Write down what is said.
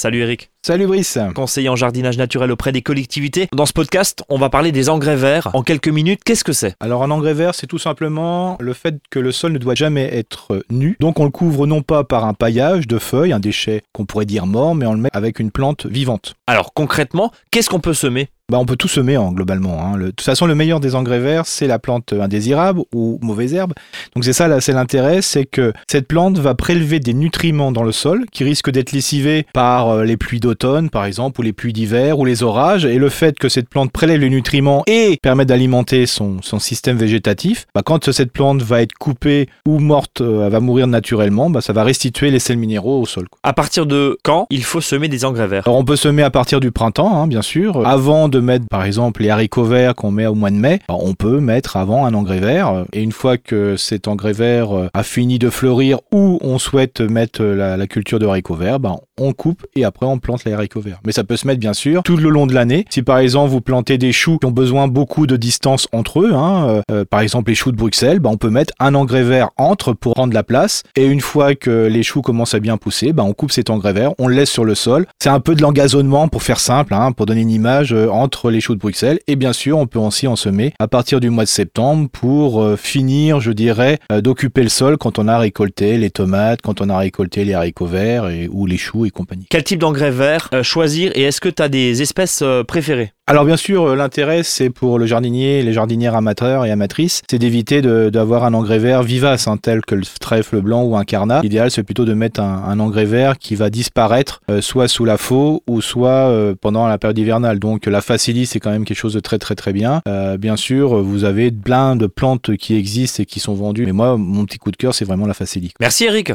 Salut Eric. Salut Brice. Conseiller en jardinage naturel auprès des collectivités. Dans ce podcast, on va parler des engrais verts. En quelques minutes, qu'est-ce que c'est? Alors un engrais vert, c'est tout simplement le fait que le sol ne doit jamais être nu. Donc on le couvre non pas par un paillage de feuilles, un déchet qu'on pourrait dire mort, mais on le met avec une plante vivante. Alors concrètement, qu'est-ce qu'on peut semer? Bah, on peut tout semer en, globalement. Hein. de toute façon, le meilleur des engrais verts, c'est la plante indésirable ou mauvaise herbe. Donc c'est ça, c'est l'intérêt, c'est que cette plante va prélever des nutriments dans le sol qui risquent d'être lessivés par euh, les pluies d'automne, par exemple, ou les pluies d'hiver, ou les orages. Et le fait que cette plante prélève les nutriments et permet d'alimenter son, son, système végétatif, bah, quand cette plante va être coupée ou morte, euh, elle va mourir naturellement, bah, ça va restituer les sels minéraux au sol. Quoi. À partir de quand il faut semer des engrais verts? Alors on peut semer à partir du printemps, hein, bien sûr, avant de mettre par exemple les haricots verts qu'on met au mois de mai, bah, on peut mettre avant un engrais vert. Et une fois que cet engrais vert euh, a fini de fleurir ou on souhaite mettre la, culture de haricots verts, bah, on coupe et après on plante les haricots verts. Mais ça peut se mettre bien sûr tout le long de l'année. Si par exemple vous plantez des choux qui ont besoin beaucoup de distance entre eux, hein, euh, euh, par exemple les choux de Bruxelles, bah, on peut mettre un engrais vert entre pour prendre la place. Et une fois que les choux commencent à bien pousser, on coupe cet engrais vert, on le laisse sur le sol. C'est un peu de l'engazonnement pour faire simple, hein, pour donner une image entre les choux de Bruxelles. Et bien sûr, on peut aussi en semer à partir du mois de septembre pour euh, finir, je dirais, euh, d'occuper le sol quand on a récolté les tomates, quand on a récolté les haricots verts et, ou les choux et compagnie. Quel type d'engrais vert euh, choisir et est-ce que tu as des espèces préférées? Alors bien sûr, euh, l'intérêt, c'est pour le jardinier, les jardinières amateurs et amatrices, c'est d'éviter d'avoir un engrais vert vivace, hein, tel que le trèfle blanc ou un carnat. L'idéal, c'est plutôt de mettre un, engrais vert qui va disparaître euh, soit sous la faux ou soit euh, pendant la période hivernale. Donc la facilis, c'est quand même quelque chose de très très très bien. bien sûr, vous avez plein de plantes qui existent et qui sont vendues, mais moi, mon petit coup de cœur, c'est vraiment la facilis. Merci Eric.